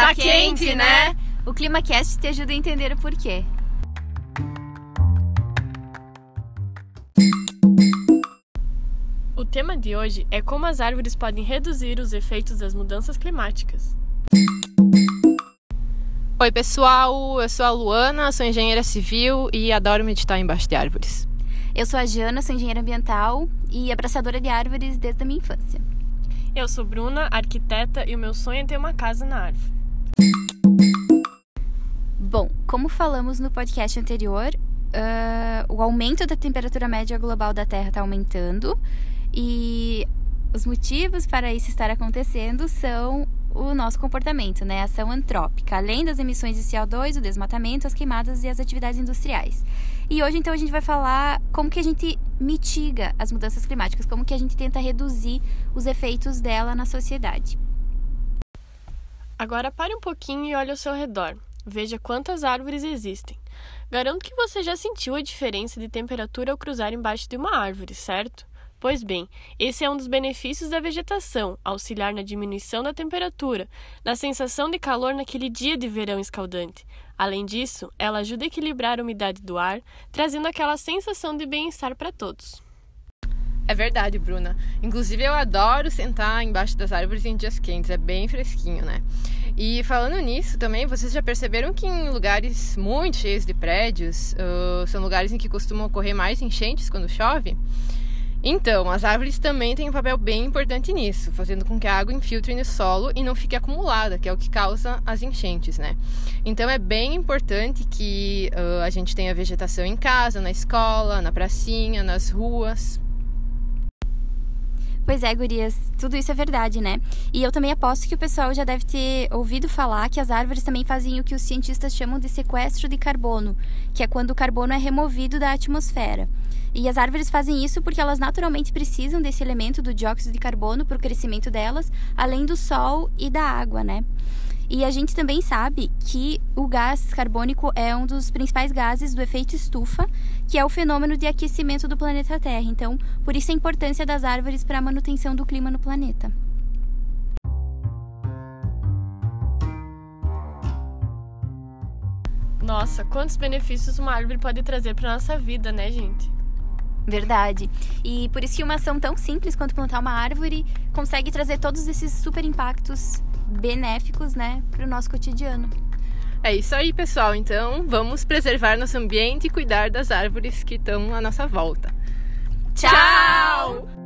Tá quente, né? O ClimaCast te ajuda a entender o porquê. O tema de hoje é como as árvores podem reduzir os efeitos das mudanças climáticas. Oi, pessoal. Eu sou a Luana, sou engenheira civil e adoro meditar embaixo de árvores. Eu sou a Jana, sou engenheira ambiental e abraçadora de árvores desde a minha infância. Eu sou Bruna, arquiteta, e o meu sonho é ter uma casa na árvore. Bom, como falamos no podcast anterior, uh, o aumento da temperatura média global da Terra está aumentando e os motivos para isso estar acontecendo são o nosso comportamento, né? A ação antrópica, além das emissões de CO2, o desmatamento, as queimadas e as atividades industriais. E hoje, então, a gente vai falar como que a gente mitiga as mudanças climáticas, como que a gente tenta reduzir os efeitos dela na sociedade. Agora pare um pouquinho e olhe ao seu redor. Veja quantas árvores existem. Garanto que você já sentiu a diferença de temperatura ao cruzar embaixo de uma árvore, certo? Pois bem, esse é um dos benefícios da vegetação, auxiliar na diminuição da temperatura, na sensação de calor naquele dia de verão escaldante. Além disso, ela ajuda a equilibrar a umidade do ar, trazendo aquela sensação de bem-estar para todos. É verdade, Bruna. Inclusive, eu adoro sentar embaixo das árvores em dias quentes, é bem fresquinho, né? E falando nisso também, vocês já perceberam que em lugares muito cheios de prédios, uh, são lugares em que costumam ocorrer mais enchentes quando chove? Então, as árvores também têm um papel bem importante nisso, fazendo com que a água infiltre no solo e não fique acumulada, que é o que causa as enchentes, né? Então, é bem importante que uh, a gente tenha vegetação em casa, na escola, na pracinha, nas ruas. Pois é, gurias, tudo isso é verdade, né? E eu também aposto que o pessoal já deve ter ouvido falar que as árvores também fazem o que os cientistas chamam de sequestro de carbono, que é quando o carbono é removido da atmosfera. E as árvores fazem isso porque elas naturalmente precisam desse elemento do dióxido de carbono para o crescimento delas, além do sol e da água, né? E a gente também sabe que o gás carbônico é um dos principais gases do efeito estufa, que é o fenômeno de aquecimento do planeta Terra. Então, por isso a importância das árvores para a manutenção do clima no planeta. Nossa, quantos benefícios uma árvore pode trazer para nossa vida, né, gente? Verdade. E por isso que uma ação tão simples quanto plantar uma árvore consegue trazer todos esses super impactos benéficos, né, para o nosso cotidiano. É isso aí, pessoal. Então, vamos preservar nosso ambiente e cuidar das árvores que estão à nossa volta. Tchau!